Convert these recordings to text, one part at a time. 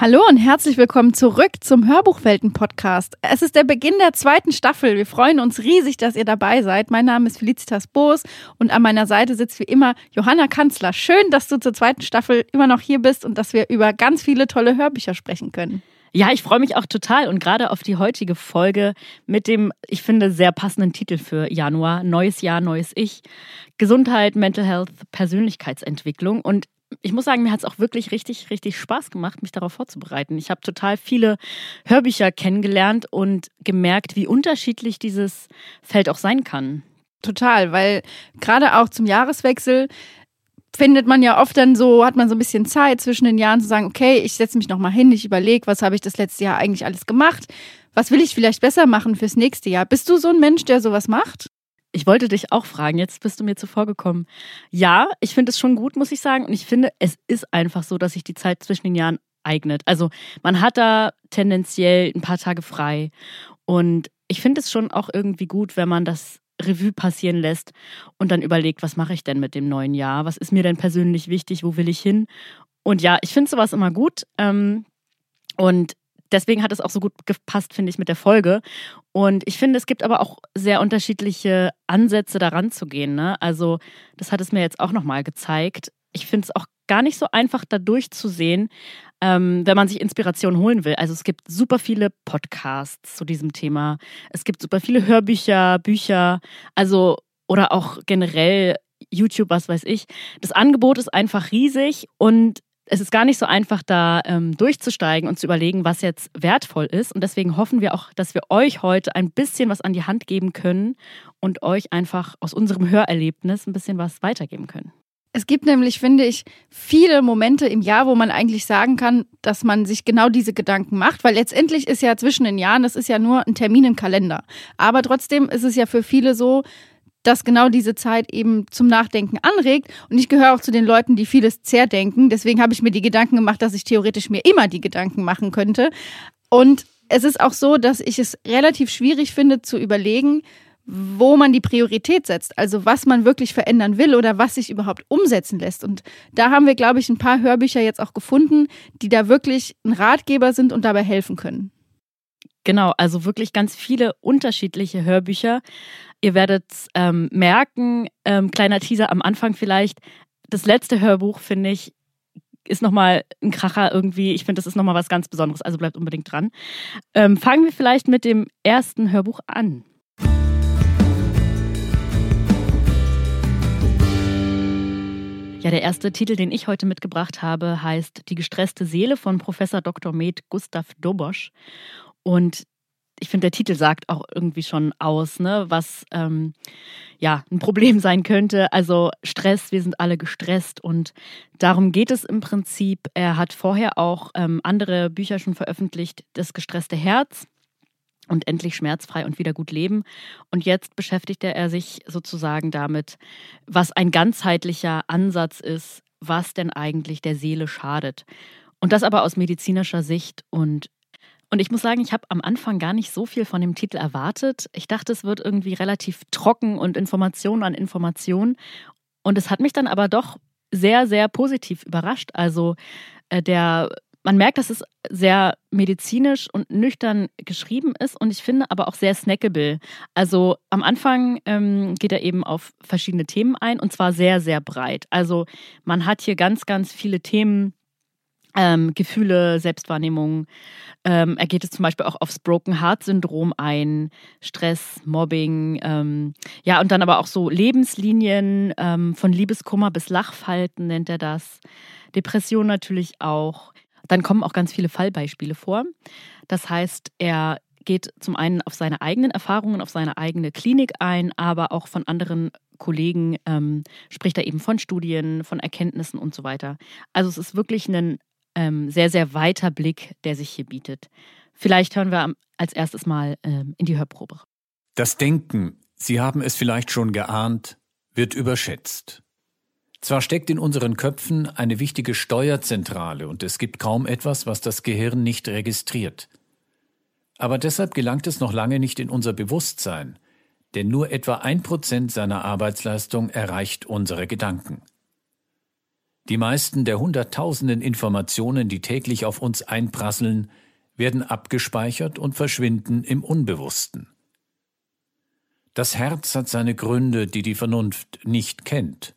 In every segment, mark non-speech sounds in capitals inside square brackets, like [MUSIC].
Hallo und herzlich willkommen zurück zum Hörbuchwelten-Podcast. Es ist der Beginn der zweiten Staffel. Wir freuen uns riesig, dass ihr dabei seid. Mein Name ist Felicitas Boos und an meiner Seite sitzt wie immer Johanna Kanzler. Schön, dass du zur zweiten Staffel immer noch hier bist und dass wir über ganz viele tolle Hörbücher sprechen können. Ja, ich freue mich auch total und gerade auf die heutige Folge mit dem, ich finde, sehr passenden Titel für Januar. Neues Jahr, neues Ich. Gesundheit, Mental Health, Persönlichkeitsentwicklung. Und ich muss sagen, mir hat es auch wirklich richtig, richtig Spaß gemacht, mich darauf vorzubereiten. Ich habe total viele Hörbücher kennengelernt und gemerkt, wie unterschiedlich dieses Feld auch sein kann. Total, weil gerade auch zum Jahreswechsel findet man ja oft dann so, hat man so ein bisschen Zeit zwischen den Jahren zu sagen, okay, ich setze mich nochmal hin, ich überlege, was habe ich das letzte Jahr eigentlich alles gemacht? Was will ich vielleicht besser machen fürs nächste Jahr? Bist du so ein Mensch, der sowas macht? Ich wollte dich auch fragen, jetzt bist du mir zuvor gekommen. Ja, ich finde es schon gut, muss ich sagen. Und ich finde, es ist einfach so, dass sich die Zeit zwischen den Jahren eignet. Also man hat da tendenziell ein paar Tage frei. Und ich finde es schon auch irgendwie gut, wenn man das Revue passieren lässt und dann überlegt, was mache ich denn mit dem neuen Jahr? Was ist mir denn persönlich wichtig? Wo will ich hin? Und ja, ich finde sowas immer gut. Ähm, und deswegen hat es auch so gut gepasst, finde ich, mit der Folge. Und ich finde, es gibt aber auch sehr unterschiedliche Ansätze, daran zu gehen. Ne? Also, das hat es mir jetzt auch nochmal gezeigt. Ich finde es auch gar nicht so einfach, da durchzusehen, ähm, wenn man sich Inspiration holen will. Also es gibt super viele Podcasts zu diesem Thema. Es gibt super viele Hörbücher, Bücher, also oder auch generell YouTube, was weiß ich. Das Angebot ist einfach riesig und es ist gar nicht so einfach, da ähm, durchzusteigen und zu überlegen, was jetzt wertvoll ist. Und deswegen hoffen wir auch, dass wir euch heute ein bisschen was an die Hand geben können und euch einfach aus unserem Hörerlebnis ein bisschen was weitergeben können. Es gibt nämlich, finde ich, viele Momente im Jahr, wo man eigentlich sagen kann, dass man sich genau diese Gedanken macht, weil letztendlich ist ja zwischen den Jahren, das ist ja nur ein Termin im Kalender. Aber trotzdem ist es ja für viele so, dass genau diese Zeit eben zum Nachdenken anregt. Und ich gehöre auch zu den Leuten, die vieles zerdenken. Deswegen habe ich mir die Gedanken gemacht, dass ich theoretisch mir immer die Gedanken machen könnte. Und es ist auch so, dass ich es relativ schwierig finde zu überlegen, wo man die Priorität setzt, also was man wirklich verändern will oder was sich überhaupt umsetzen lässt. Und da haben wir, glaube ich, ein paar Hörbücher jetzt auch gefunden, die da wirklich ein Ratgeber sind und dabei helfen können. Genau, also wirklich ganz viele unterschiedliche Hörbücher. Ihr werdet ähm, merken, ähm, kleiner Teaser am Anfang vielleicht, das letzte Hörbuch, finde ich, ist nochmal ein Kracher irgendwie. Ich finde, das ist nochmal was ganz Besonderes, also bleibt unbedingt dran. Ähm, fangen wir vielleicht mit dem ersten Hörbuch an. Ja, der erste Titel, den ich heute mitgebracht habe, heißt Die gestresste Seele von Professor Dr. Med Gustav Dobosch. Und ich finde, der Titel sagt auch irgendwie schon aus, ne, was ähm, ja ein Problem [LAUGHS] sein könnte. Also Stress, wir sind alle gestresst und darum geht es im Prinzip. Er hat vorher auch ähm, andere Bücher schon veröffentlicht, Das gestresste Herz und endlich schmerzfrei und wieder gut leben. Und jetzt beschäftigte er sich sozusagen damit, was ein ganzheitlicher Ansatz ist, was denn eigentlich der Seele schadet. Und das aber aus medizinischer Sicht und und ich muss sagen, ich habe am Anfang gar nicht so viel von dem Titel erwartet. Ich dachte, es wird irgendwie relativ trocken und Information an Information. Und es hat mich dann aber doch sehr, sehr positiv überrascht. Also äh, der, man merkt, dass es sehr medizinisch und nüchtern geschrieben ist und ich finde aber auch sehr snackable. Also am Anfang ähm, geht er eben auf verschiedene Themen ein und zwar sehr, sehr breit. Also man hat hier ganz, ganz viele Themen ähm, Gefühle, Selbstwahrnehmung. Ähm, er geht es zum Beispiel auch aufs Broken Heart Syndrom ein, Stress, Mobbing, ähm, ja, und dann aber auch so Lebenslinien ähm, von Liebeskummer bis Lachfalten nennt er das. Depression natürlich auch. Dann kommen auch ganz viele Fallbeispiele vor. Das heißt, er geht zum einen auf seine eigenen Erfahrungen, auf seine eigene Klinik ein, aber auch von anderen Kollegen ähm, spricht er eben von Studien, von Erkenntnissen und so weiter. Also es ist wirklich ein ähm, sehr, sehr weiter Blick, der sich hier bietet. Vielleicht hören wir als erstes mal ähm, in die Hörprobe. Das Denken, Sie haben es vielleicht schon geahnt, wird überschätzt. Zwar steckt in unseren Köpfen eine wichtige Steuerzentrale und es gibt kaum etwas, was das Gehirn nicht registriert. Aber deshalb gelangt es noch lange nicht in unser Bewusstsein, denn nur etwa ein Prozent seiner Arbeitsleistung erreicht unsere Gedanken. Die meisten der hunderttausenden Informationen, die täglich auf uns einprasseln, werden abgespeichert und verschwinden im Unbewussten. Das Herz hat seine Gründe, die die Vernunft nicht kennt,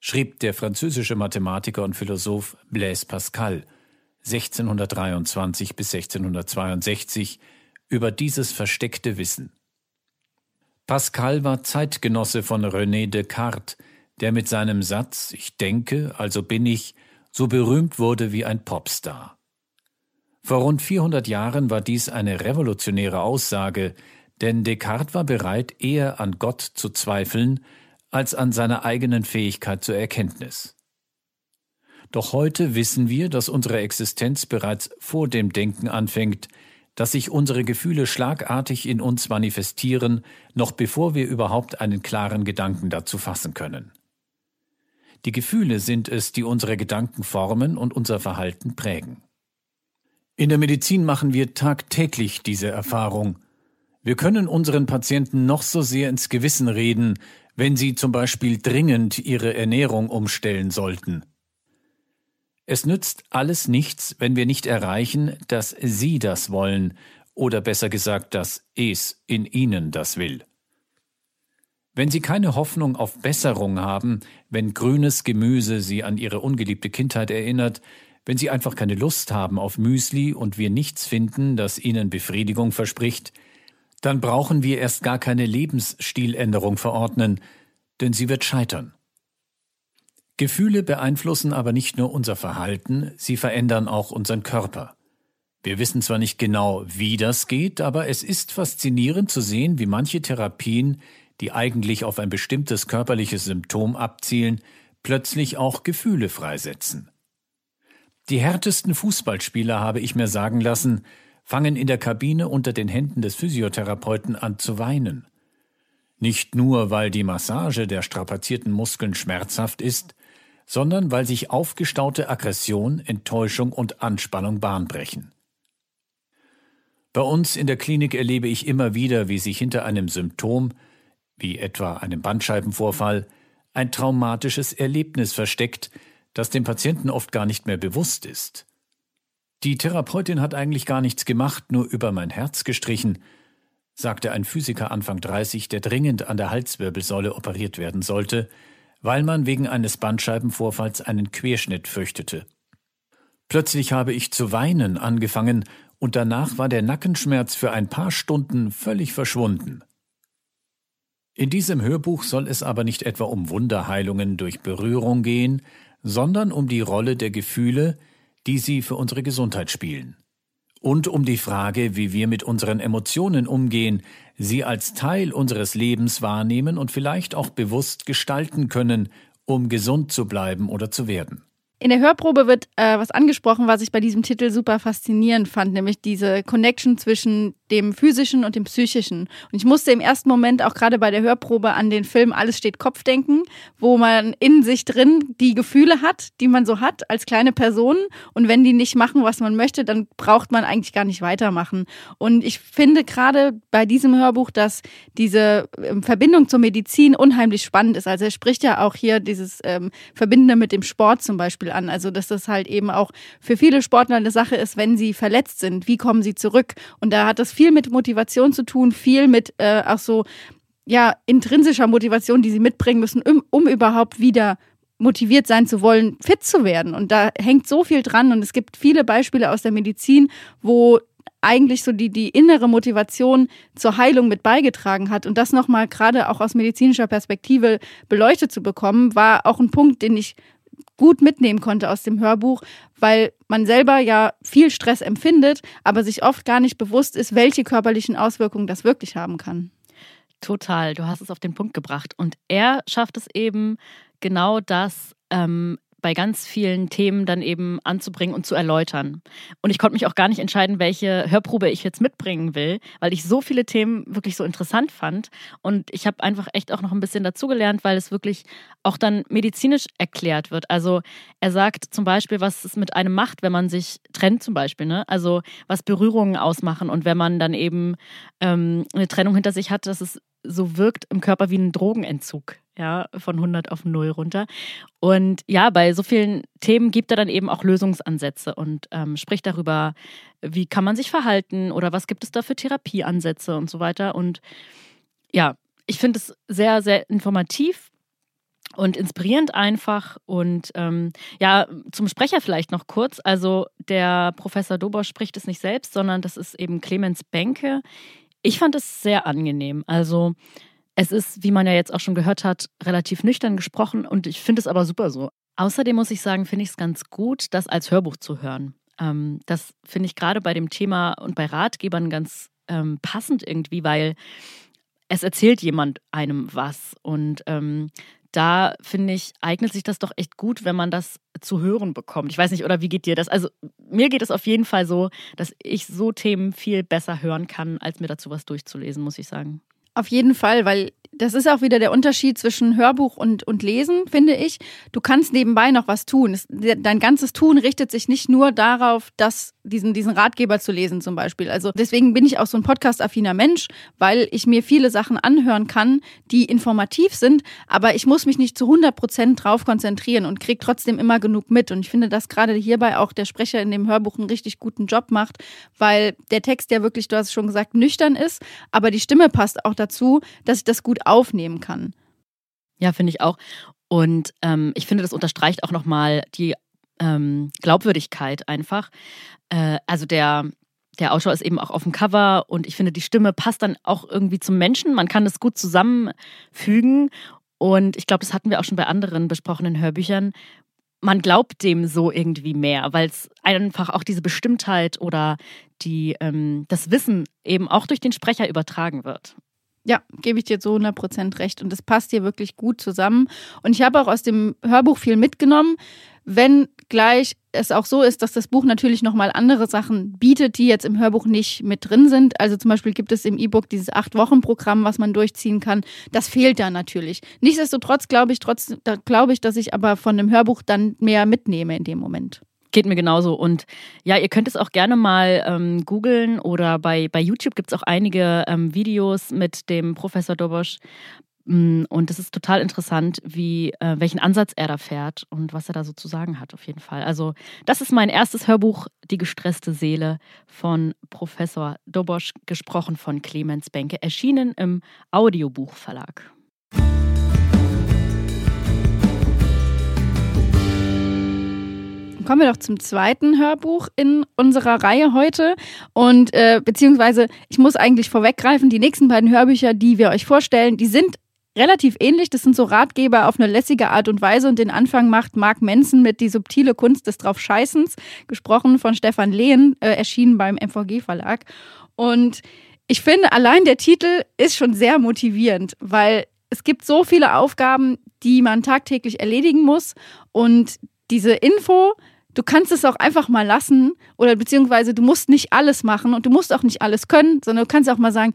schrieb der französische Mathematiker und Philosoph Blaise Pascal 1623 bis 1662 über dieses versteckte Wissen. Pascal war Zeitgenosse von René Descartes, der mit seinem Satz Ich denke, also bin ich, so berühmt wurde wie ein Popstar. Vor rund 400 Jahren war dies eine revolutionäre Aussage, denn Descartes war bereit, eher an Gott zu zweifeln, als an seiner eigenen Fähigkeit zur Erkenntnis. Doch heute wissen wir, dass unsere Existenz bereits vor dem Denken anfängt, dass sich unsere Gefühle schlagartig in uns manifestieren, noch bevor wir überhaupt einen klaren Gedanken dazu fassen können. Die Gefühle sind es, die unsere Gedanken formen und unser Verhalten prägen. In der Medizin machen wir tagtäglich diese Erfahrung. Wir können unseren Patienten noch so sehr ins Gewissen reden, wenn sie zum Beispiel dringend ihre Ernährung umstellen sollten. Es nützt alles nichts, wenn wir nicht erreichen, dass Sie das wollen, oder besser gesagt, dass es in Ihnen das will. Wenn Sie keine Hoffnung auf Besserung haben, wenn grünes Gemüse Sie an Ihre ungeliebte Kindheit erinnert, wenn Sie einfach keine Lust haben auf Müsli und wir nichts finden, das Ihnen Befriedigung verspricht, dann brauchen wir erst gar keine Lebensstiländerung verordnen, denn sie wird scheitern. Gefühle beeinflussen aber nicht nur unser Verhalten, sie verändern auch unseren Körper. Wir wissen zwar nicht genau, wie das geht, aber es ist faszinierend zu sehen, wie manche Therapien, die eigentlich auf ein bestimmtes körperliches Symptom abzielen, plötzlich auch Gefühle freisetzen. Die härtesten Fußballspieler, habe ich mir sagen lassen, fangen in der Kabine unter den Händen des Physiotherapeuten an zu weinen. Nicht nur, weil die Massage der strapazierten Muskeln schmerzhaft ist, sondern weil sich aufgestaute Aggression, Enttäuschung und Anspannung Bahn brechen. Bei uns in der Klinik erlebe ich immer wieder, wie sich hinter einem Symptom, wie etwa einem Bandscheibenvorfall, ein traumatisches Erlebnis versteckt, das dem Patienten oft gar nicht mehr bewusst ist. Die Therapeutin hat eigentlich gar nichts gemacht, nur über mein Herz gestrichen, sagte ein Physiker Anfang 30, der dringend an der Halswirbelsäule operiert werden sollte, weil man wegen eines Bandscheibenvorfalls einen Querschnitt fürchtete. Plötzlich habe ich zu weinen angefangen und danach war der Nackenschmerz für ein paar Stunden völlig verschwunden. In diesem Hörbuch soll es aber nicht etwa um Wunderheilungen durch Berührung gehen, sondern um die Rolle der Gefühle, die sie für unsere Gesundheit spielen. Und um die Frage, wie wir mit unseren Emotionen umgehen, sie als Teil unseres Lebens wahrnehmen und vielleicht auch bewusst gestalten können, um gesund zu bleiben oder zu werden. In der Hörprobe wird äh, was angesprochen, was ich bei diesem Titel super faszinierend fand, nämlich diese Connection zwischen dem physischen und dem psychischen. Und ich musste im ersten Moment auch gerade bei der Hörprobe an den Film Alles steht Kopf denken, wo man in sich drin die Gefühle hat, die man so hat als kleine Person. Und wenn die nicht machen, was man möchte, dann braucht man eigentlich gar nicht weitermachen. Und ich finde gerade bei diesem Hörbuch, dass diese ähm, Verbindung zur Medizin unheimlich spannend ist. Also er spricht ja auch hier dieses ähm, Verbindende mit dem Sport zum Beispiel an. Also dass das halt eben auch für viele Sportler eine Sache ist, wenn sie verletzt sind. Wie kommen sie zurück? Und da hat das viel mit Motivation zu tun, viel mit äh, auch so ja intrinsischer Motivation, die sie mitbringen müssen, um, um überhaupt wieder motiviert sein zu wollen, fit zu werden. Und da hängt so viel dran. Und es gibt viele Beispiele aus der Medizin, wo eigentlich so die, die innere Motivation zur Heilung mit beigetragen hat. Und das nochmal gerade auch aus medizinischer Perspektive beleuchtet zu bekommen, war auch ein Punkt, den ich gut mitnehmen konnte aus dem Hörbuch, weil man selber ja viel Stress empfindet, aber sich oft gar nicht bewusst ist, welche körperlichen Auswirkungen das wirklich haben kann. Total, du hast es auf den Punkt gebracht. Und er schafft es eben, genau das ähm, bei ganz vielen Themen dann eben anzubringen und zu erläutern. Und ich konnte mich auch gar nicht entscheiden, welche Hörprobe ich jetzt mitbringen will, weil ich so viele Themen wirklich so interessant fand. Und ich habe einfach echt auch noch ein bisschen dazugelernt, weil es wirklich auch dann medizinisch erklärt wird. Also er sagt zum Beispiel, was es mit einem macht, wenn man sich trennt zum Beispiel. Ne? Also was Berührungen ausmachen und wenn man dann eben ähm, eine Trennung hinter sich hat, dass es so wirkt im Körper wie ein Drogenentzug. Ja, von 100 auf 0 runter. Und ja, bei so vielen Themen gibt er dann eben auch Lösungsansätze und ähm, spricht darüber, wie kann man sich verhalten oder was gibt es da für Therapieansätze und so weiter. Und ja, ich finde es sehr, sehr informativ und inspirierend einfach. Und ähm, ja, zum Sprecher vielleicht noch kurz. Also der Professor Dobosch spricht es nicht selbst, sondern das ist eben Clemens Benke. Ich fand es sehr angenehm. Also es ist, wie man ja jetzt auch schon gehört hat, relativ nüchtern gesprochen und ich finde es aber super so. Außerdem muss ich sagen, finde ich es ganz gut, das als Hörbuch zu hören. Ähm, das finde ich gerade bei dem Thema und bei Ratgebern ganz ähm, passend irgendwie, weil es erzählt jemand einem was. Und ähm, da finde ich, eignet sich das doch echt gut, wenn man das zu hören bekommt. Ich weiß nicht, oder wie geht dir das? Also mir geht es auf jeden Fall so, dass ich so Themen viel besser hören kann, als mir dazu was durchzulesen, muss ich sagen. Auf jeden Fall, weil das ist auch wieder der Unterschied zwischen Hörbuch und, und Lesen, finde ich. Du kannst nebenbei noch was tun. Dein ganzes Tun richtet sich nicht nur darauf, dass diesen, diesen Ratgeber zu lesen zum Beispiel. Also deswegen bin ich auch so ein podcast-affiner Mensch, weil ich mir viele Sachen anhören kann, die informativ sind, aber ich muss mich nicht zu 100 Prozent drauf konzentrieren und kriege trotzdem immer genug mit. Und ich finde, dass gerade hierbei auch der Sprecher in dem Hörbuch einen richtig guten Job macht, weil der Text ja wirklich, du hast es schon gesagt, nüchtern ist, aber die Stimme passt auch dazu, dass ich das gut aufnehmen kann. Ja, finde ich auch. Und ähm, ich finde, das unterstreicht auch nochmal die ähm, Glaubwürdigkeit einfach. Äh, also der, der Autor ist eben auch auf dem Cover und ich finde, die Stimme passt dann auch irgendwie zum Menschen. Man kann das gut zusammenfügen. Und ich glaube, das hatten wir auch schon bei anderen besprochenen Hörbüchern. Man glaubt dem so irgendwie mehr, weil es einfach auch diese Bestimmtheit oder die, ähm, das Wissen eben auch durch den Sprecher übertragen wird. Ja, gebe ich dir zu 100% recht. Und das passt hier wirklich gut zusammen. Und ich habe auch aus dem Hörbuch viel mitgenommen, wenn gleich es auch so ist, dass das Buch natürlich nochmal andere Sachen bietet, die jetzt im Hörbuch nicht mit drin sind. Also zum Beispiel gibt es im E-Book dieses Acht-Wochen-Programm, was man durchziehen kann. Das fehlt da natürlich. Nichtsdestotrotz glaube ich, trotz, glaube ich, dass ich aber von dem Hörbuch dann mehr mitnehme in dem Moment. Geht mir genauso. Und ja, ihr könnt es auch gerne mal ähm, googeln oder bei, bei YouTube gibt es auch einige ähm, Videos mit dem Professor Dobosch. Mm, und es ist total interessant, wie, äh, welchen Ansatz er da fährt und was er da so zu sagen hat, auf jeden Fall. Also, das ist mein erstes Hörbuch, Die gestresste Seele von Professor Dobosch, gesprochen von Clemens Benke, erschienen im Audiobuchverlag. Kommen wir doch zum zweiten Hörbuch in unserer Reihe heute. Und äh, beziehungsweise, ich muss eigentlich vorweggreifen, die nächsten beiden Hörbücher, die wir euch vorstellen, die sind relativ ähnlich. Das sind so Ratgeber auf eine lässige Art und Weise. Und den Anfang macht Mark Manson mit Die subtile Kunst des Draufscheißens, gesprochen von Stefan Lehn, äh, erschienen beim MVG Verlag. Und ich finde, allein der Titel ist schon sehr motivierend, weil es gibt so viele Aufgaben, die man tagtäglich erledigen muss. Und diese Info, du kannst es auch einfach mal lassen oder beziehungsweise du musst nicht alles machen und du musst auch nicht alles können, sondern du kannst auch mal sagen,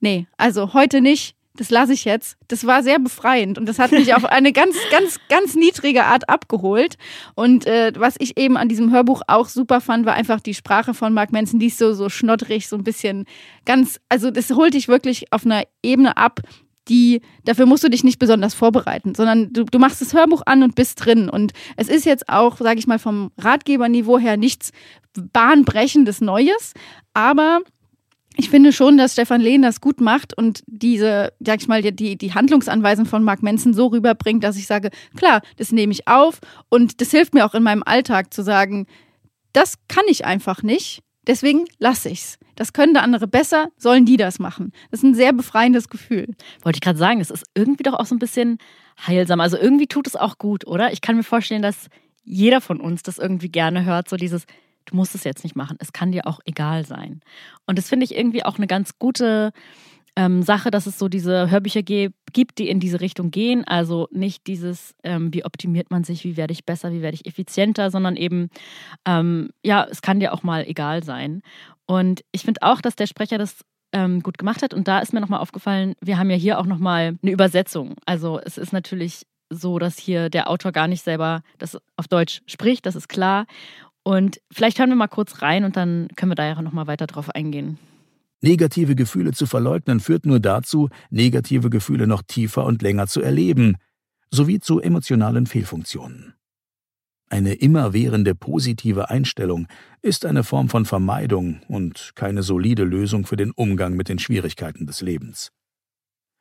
nee, also heute nicht, das lasse ich jetzt. Das war sehr befreiend und das hat mich auf [LAUGHS] eine ganz, ganz, ganz niedrige Art abgeholt. Und äh, was ich eben an diesem Hörbuch auch super fand, war einfach die Sprache von Mark Manson, die ist so, so schnoddrig, so ein bisschen ganz, also das holt dich wirklich auf einer Ebene ab, die, dafür musst du dich nicht besonders vorbereiten, sondern du, du machst das Hörbuch an und bist drin. Und es ist jetzt auch, sage ich mal, vom Ratgeberniveau her nichts bahnbrechendes Neues, aber ich finde schon, dass Stefan Lehn das gut macht und diese, sag ich mal, die, die Handlungsanweisung von Mark Manson so rüberbringt, dass ich sage, klar, das nehme ich auf und das hilft mir auch in meinem Alltag zu sagen, das kann ich einfach nicht, deswegen lasse ich's. Das können da andere besser, sollen die das machen. Das ist ein sehr befreiendes Gefühl. Wollte ich gerade sagen, es ist irgendwie doch auch so ein bisschen heilsam. Also irgendwie tut es auch gut, oder? Ich kann mir vorstellen, dass jeder von uns das irgendwie gerne hört, so dieses, du musst es jetzt nicht machen, es kann dir auch egal sein. Und das finde ich irgendwie auch eine ganz gute ähm, Sache, dass es so diese Hörbücher gibt, die in diese Richtung gehen. Also nicht dieses, ähm, wie optimiert man sich, wie werde ich besser, wie werde ich effizienter, sondern eben, ähm, ja, es kann dir auch mal egal sein. Und ich finde auch, dass der Sprecher das ähm, gut gemacht hat. Und da ist mir nochmal aufgefallen, wir haben ja hier auch nochmal eine Übersetzung. Also es ist natürlich so, dass hier der Autor gar nicht selber das auf Deutsch spricht, das ist klar. Und vielleicht hören wir mal kurz rein und dann können wir da ja nochmal weiter drauf eingehen. Negative Gefühle zu verleugnen führt nur dazu, negative Gefühle noch tiefer und länger zu erleben, sowie zu emotionalen Fehlfunktionen. Eine immerwährende positive Einstellung ist eine Form von Vermeidung und keine solide Lösung für den Umgang mit den Schwierigkeiten des Lebens.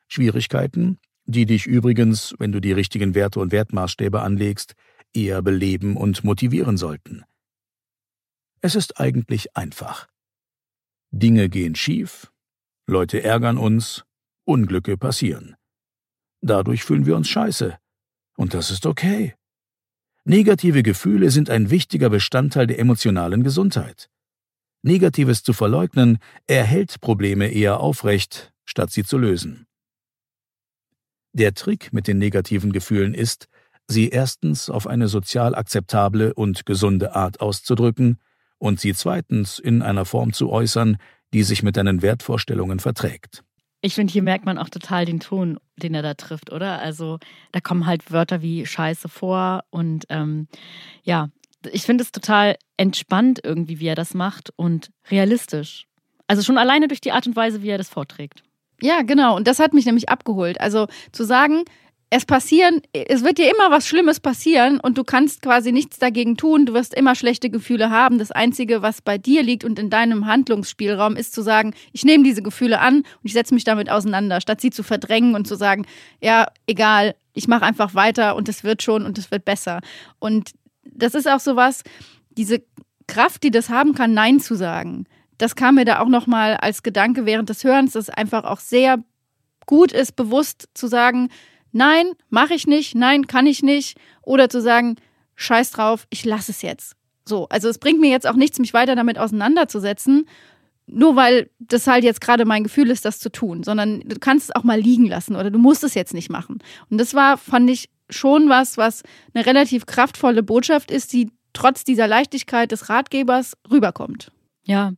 Schwierigkeiten, die dich übrigens, wenn du die richtigen Werte und Wertmaßstäbe anlegst, eher beleben und motivieren sollten. Es ist eigentlich einfach. Dinge gehen schief, Leute ärgern uns, Unglücke passieren. Dadurch fühlen wir uns scheiße. Und das ist okay. Negative Gefühle sind ein wichtiger Bestandteil der emotionalen Gesundheit. Negatives zu verleugnen erhält Probleme eher aufrecht, statt sie zu lösen. Der Trick mit den negativen Gefühlen ist, sie erstens auf eine sozial akzeptable und gesunde Art auszudrücken und sie zweitens in einer Form zu äußern, die sich mit deinen Wertvorstellungen verträgt. Ich finde, hier merkt man auch total den Ton, den er da trifft, oder? Also da kommen halt Wörter wie Scheiße vor und ähm, ja, ich finde es total entspannt irgendwie, wie er das macht und realistisch. Also schon alleine durch die Art und Weise, wie er das vorträgt. Ja, genau. Und das hat mich nämlich abgeholt. Also zu sagen, es passieren, es wird dir immer was Schlimmes passieren und du kannst quasi nichts dagegen tun. Du wirst immer schlechte Gefühle haben. Das Einzige, was bei dir liegt und in deinem Handlungsspielraum, ist zu sagen, ich nehme diese Gefühle an und ich setze mich damit auseinander, statt sie zu verdrängen und zu sagen, ja, egal, ich mache einfach weiter und es wird schon und es wird besser. Und das ist auch so was, diese Kraft, die das haben kann, Nein zu sagen. Das kam mir da auch nochmal als Gedanke während des Hörens, dass es einfach auch sehr gut ist, bewusst zu sagen, nein, mache ich nicht, nein, kann ich nicht. Oder zu sagen, scheiß drauf, ich lasse es jetzt. So, also es bringt mir jetzt auch nichts, mich weiter damit auseinanderzusetzen, nur weil das halt jetzt gerade mein Gefühl ist, das zu tun, sondern du kannst es auch mal liegen lassen oder du musst es jetzt nicht machen. Und das war, fand ich, schon was, was eine relativ kraftvolle Botschaft ist, die trotz dieser Leichtigkeit des Ratgebers rüberkommt. Ja,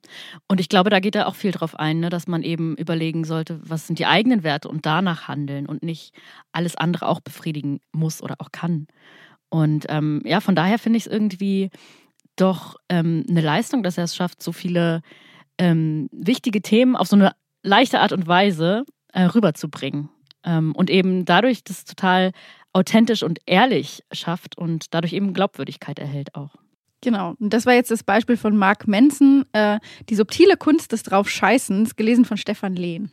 und ich glaube, da geht da auch viel drauf ein, ne, dass man eben überlegen sollte, was sind die eigenen Werte und danach handeln und nicht alles andere auch befriedigen muss oder auch kann. Und ähm, ja, von daher finde ich es irgendwie doch ähm, eine Leistung, dass er es schafft, so viele ähm, wichtige Themen auf so eine leichte Art und Weise äh, rüberzubringen. Ähm, und eben dadurch das total authentisch und ehrlich schafft und dadurch eben Glaubwürdigkeit erhält auch. Genau. Und das war jetzt das Beispiel von Mark Manson, äh, die subtile Kunst des Draufscheißens, gelesen von Stefan Lehn.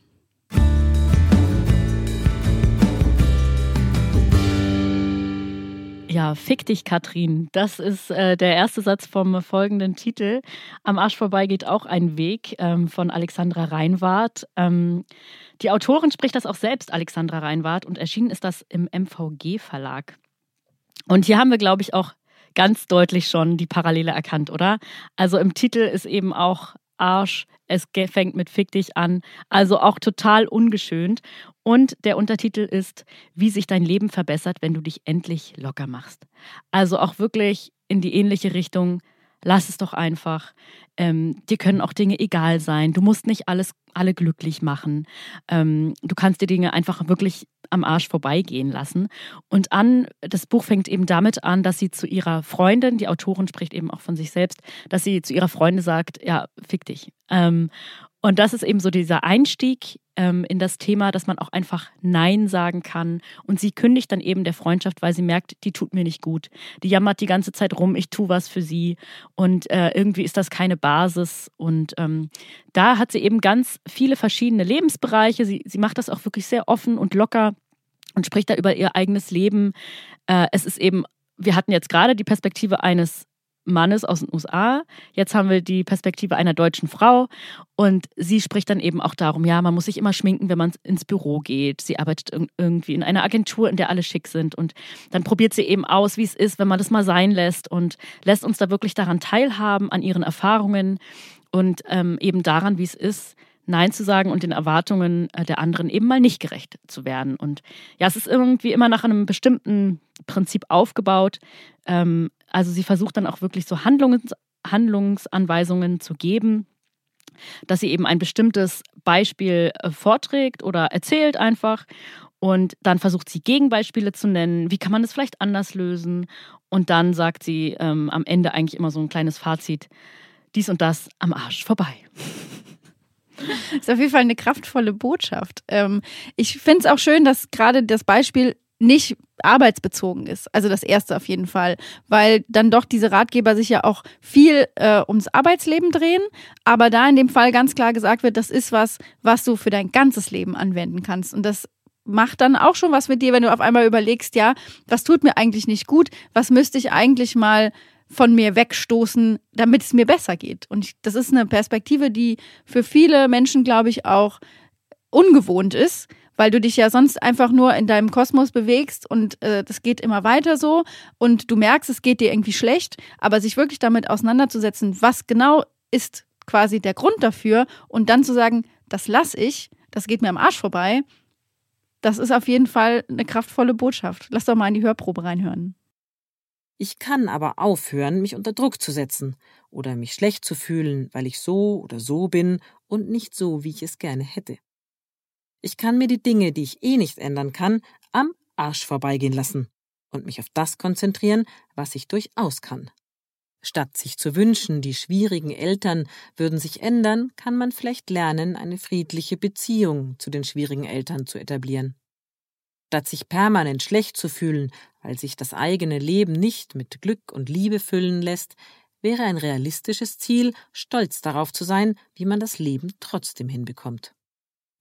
Ja, fick dich, Katrin. Das ist äh, der erste Satz vom folgenden Titel. Am Arsch vorbei geht auch ein Weg ähm, von Alexandra Reinwart. Ähm, die Autorin spricht das auch selbst, Alexandra Reinwart, und erschienen ist das im MVG Verlag. Und hier haben wir, glaube ich, auch ganz deutlich schon die Parallele erkannt, oder? Also im Titel ist eben auch Arsch, es fängt mit Fick dich an, also auch total ungeschönt. Und der Untertitel ist, wie sich dein Leben verbessert, wenn du dich endlich locker machst. Also auch wirklich in die ähnliche Richtung, lass es doch einfach. Ähm, dir können auch Dinge egal sein. Du musst nicht alles alle glücklich machen. Ähm, du kannst dir Dinge einfach wirklich am Arsch vorbeigehen lassen. Und an, das Buch fängt eben damit an, dass sie zu ihrer Freundin, die Autorin spricht eben auch von sich selbst, dass sie zu ihrer Freundin sagt, ja, fick dich. Ähm, und das ist eben so dieser Einstieg ähm, in das Thema, dass man auch einfach Nein sagen kann. Und sie kündigt dann eben der Freundschaft, weil sie merkt, die tut mir nicht gut. Die jammert die ganze Zeit rum, ich tue was für sie. Und äh, irgendwie ist das keine Basis. Und ähm, da hat sie eben ganz viele verschiedene Lebensbereiche. Sie, sie macht das auch wirklich sehr offen und locker und spricht da über ihr eigenes Leben. Äh, es ist eben, wir hatten jetzt gerade die Perspektive eines Mannes aus den USA. Jetzt haben wir die Perspektive einer deutschen Frau und sie spricht dann eben auch darum, ja, man muss sich immer schminken, wenn man ins Büro geht. Sie arbeitet irgendwie in einer Agentur, in der alle schick sind und dann probiert sie eben aus, wie es ist, wenn man das mal sein lässt und lässt uns da wirklich daran teilhaben, an ihren Erfahrungen und ähm, eben daran, wie es ist, Nein zu sagen und den Erwartungen äh, der anderen eben mal nicht gerecht zu werden. Und ja, es ist irgendwie immer nach einem bestimmten Prinzip aufgebaut. Ähm, also sie versucht dann auch wirklich so Handlungs Handlungsanweisungen zu geben, dass sie eben ein bestimmtes Beispiel äh, vorträgt oder erzählt einfach. Und dann versucht sie Gegenbeispiele zu nennen. Wie kann man es vielleicht anders lösen? Und dann sagt sie ähm, am Ende eigentlich immer so ein kleines Fazit: dies und das am Arsch vorbei. [LAUGHS] ist auf jeden Fall eine kraftvolle Botschaft. Ähm, ich finde es auch schön, dass gerade das Beispiel nicht arbeitsbezogen ist. Also das erste auf jeden Fall, weil dann doch diese Ratgeber sich ja auch viel äh, ums Arbeitsleben drehen, aber da in dem Fall ganz klar gesagt wird, das ist was, was du für dein ganzes Leben anwenden kannst. Und das macht dann auch schon was mit dir, wenn du auf einmal überlegst, ja, was tut mir eigentlich nicht gut, was müsste ich eigentlich mal von mir wegstoßen, damit es mir besser geht. Und das ist eine Perspektive, die für viele Menschen, glaube ich, auch ungewohnt ist, weil du dich ja sonst einfach nur in deinem Kosmos bewegst und äh, das geht immer weiter so und du merkst, es geht dir irgendwie schlecht, aber sich wirklich damit auseinanderzusetzen, was genau ist quasi der Grund dafür und dann zu sagen, das lass ich, das geht mir am Arsch vorbei, das ist auf jeden Fall eine kraftvolle Botschaft. Lass doch mal in die Hörprobe reinhören. Ich kann aber aufhören, mich unter Druck zu setzen oder mich schlecht zu fühlen, weil ich so oder so bin und nicht so, wie ich es gerne hätte. Ich kann mir die Dinge, die ich eh nicht ändern kann, am Arsch vorbeigehen lassen und mich auf das konzentrieren, was ich durchaus kann. Statt sich zu wünschen, die schwierigen Eltern würden sich ändern, kann man vielleicht lernen, eine friedliche Beziehung zu den schwierigen Eltern zu etablieren. Statt sich permanent schlecht zu fühlen, weil sich das eigene Leben nicht mit Glück und Liebe füllen lässt, wäre ein realistisches Ziel, stolz darauf zu sein, wie man das Leben trotzdem hinbekommt.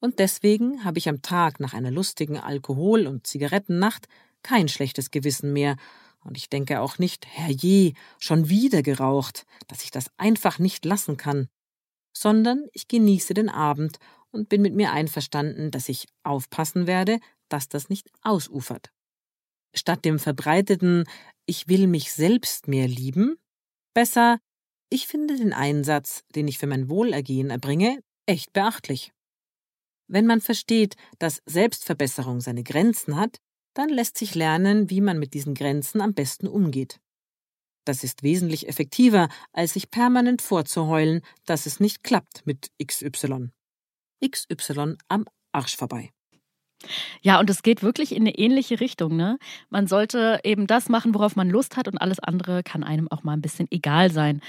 Und deswegen habe ich am Tag nach einer lustigen Alkohol- und Zigarettennacht kein schlechtes Gewissen mehr, und ich denke auch nicht, herrje, schon wieder geraucht, dass ich das einfach nicht lassen kann, sondern ich genieße den Abend und bin mit mir einverstanden, dass ich aufpassen werde, dass das nicht ausufert. Statt dem verbreiteten Ich will mich selbst mehr lieben, besser Ich finde den Einsatz, den ich für mein Wohlergehen erbringe, echt beachtlich. Wenn man versteht, dass Selbstverbesserung seine Grenzen hat, dann lässt sich lernen, wie man mit diesen Grenzen am besten umgeht. Das ist wesentlich effektiver, als sich permanent vorzuheulen, dass es nicht klappt mit XY. XY am Arsch vorbei. Ja, und es geht wirklich in eine ähnliche Richtung. Ne? Man sollte eben das machen, worauf man Lust hat, und alles andere kann einem auch mal ein bisschen egal sein.